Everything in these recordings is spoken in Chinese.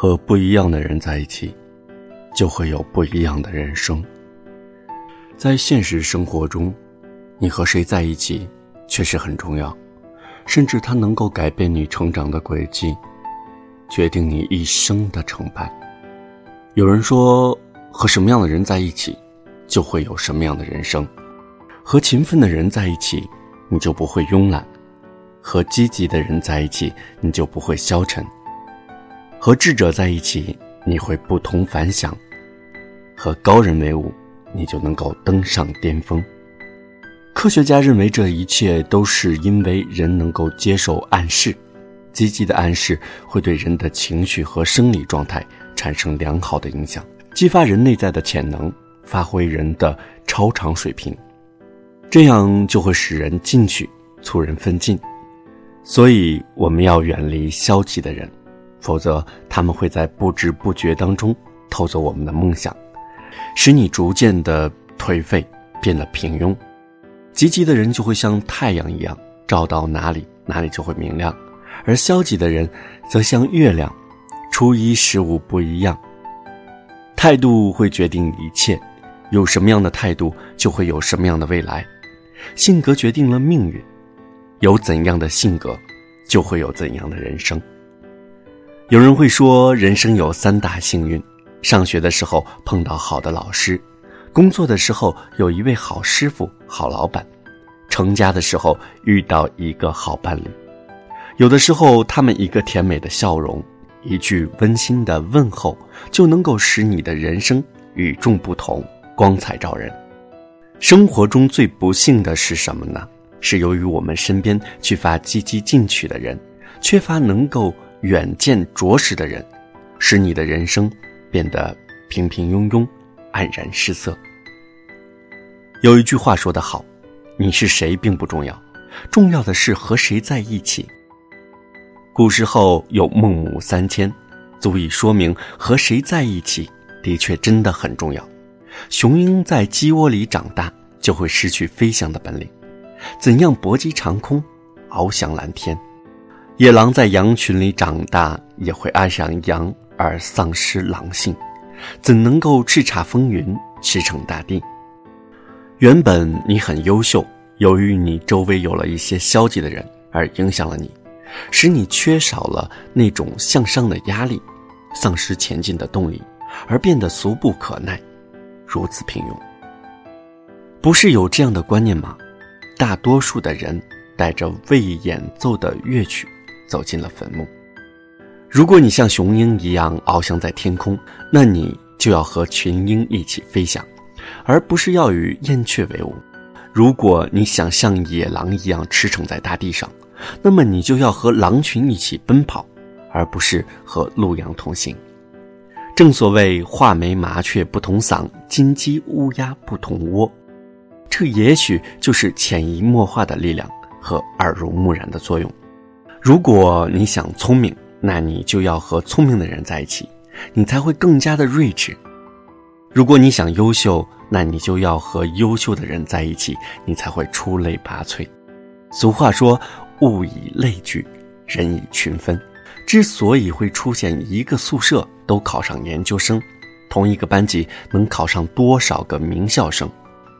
和不一样的人在一起，就会有不一样的人生。在现实生活中，你和谁在一起确实很重要，甚至它能够改变你成长的轨迹，决定你一生的成败。有人说，和什么样的人在一起，就会有什么样的人生。和勤奋的人在一起，你就不会慵懒；和积极的人在一起，你就不会消沉。和智者在一起，你会不同凡响；和高人为伍，你就能够登上巅峰。科学家认为，这一切都是因为人能够接受暗示，积极的暗示会对人的情绪和生理状态产生良好的影响，激发人内在的潜能，发挥人的超常水平，这样就会使人进取，促人奋进。所以，我们要远离消极的人。否则，他们会在不知不觉当中偷走我们的梦想，使你逐渐的颓废，变得平庸。积极的人就会像太阳一样，照到哪里，哪里就会明亮；而消极的人，则像月亮，初一十五不一样。态度会决定一切，有什么样的态度，就会有什么样的未来。性格决定了命运，有怎样的性格，就会有怎样的人生。有人会说，人生有三大幸运：上学的时候碰到好的老师，工作的时候有一位好师傅、好老板，成家的时候遇到一个好伴侣。有的时候，他们一个甜美的笑容，一句温馨的问候，就能够使你的人生与众不同，光彩照人。生活中最不幸的是什么呢？是由于我们身边缺乏积极进取的人，缺乏能够。远见卓识的人，使你的人生变得平平庸庸、黯然失色。有一句话说得好：“你是谁并不重要，重要的是和谁在一起。”古时候有孟母三迁，足以说明和谁在一起的确真的很重要。雄鹰在鸡窝里长大，就会失去飞翔的本领；怎样搏击长空，翱翔蓝天？野狼在羊群里长大，也会爱上羊而丧失狼性，怎能够叱咤风云、驰骋大地？原本你很优秀，由于你周围有了一些消极的人而影响了你，使你缺少了那种向上的压力，丧失前进的动力，而变得俗不可耐，如此平庸。不是有这样的观念吗？大多数的人带着未演奏的乐曲。走进了坟墓。如果你像雄鹰一样翱翔在天空，那你就要和群鹰一起飞翔，而不是要与燕雀为伍。如果你想像野狼一样驰骋在大地上，那么你就要和狼群一起奔跑，而不是和鹿羊同行。正所谓画眉麻雀不同嗓，金鸡乌鸦不同窝。这也许就是潜移默化的力量和耳濡目染的作用。如果你想聪明，那你就要和聪明的人在一起，你才会更加的睿智；如果你想优秀，那你就要和优秀的人在一起，你才会出类拔萃。俗话说：“物以类聚，人以群分。”之所以会出现一个宿舍都考上研究生，同一个班级能考上多少个名校生，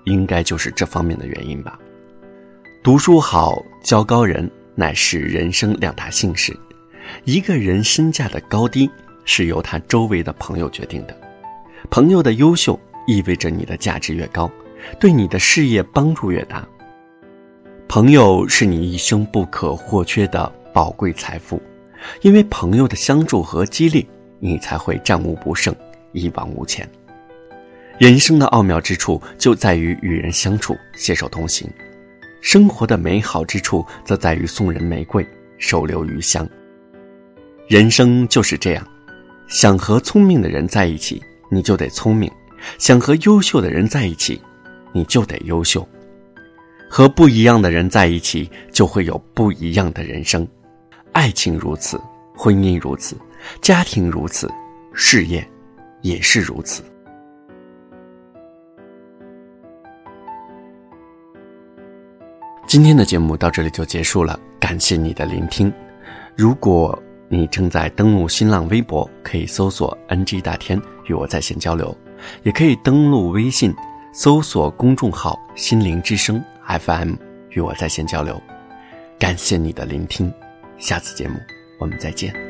应该就是这方面的原因吧。读书好，交高人。乃是人生两大幸事，一个人身价的高低是由他周围的朋友决定的。朋友的优秀意味着你的价值越高，对你的事业帮助越大。朋友是你一生不可或缺的宝贵财富，因为朋友的相助和激励，你才会战无不胜，一往无前。人生的奥妙之处就在于与人相处，携手同行。生活的美好之处，则在于送人玫瑰，手留余香。人生就是这样，想和聪明的人在一起，你就得聪明；想和优秀的人在一起，你就得优秀。和不一样的人在一起，就会有不一样的人生。爱情如此，婚姻如此，家庭如此，事业也是如此。今天的节目到这里就结束了，感谢你的聆听。如果你正在登录新浪微博，可以搜索 “NG 大天”与我在线交流，也可以登录微信，搜索公众号“心灵之声 FM” 与我在线交流。感谢你的聆听，下次节目我们再见。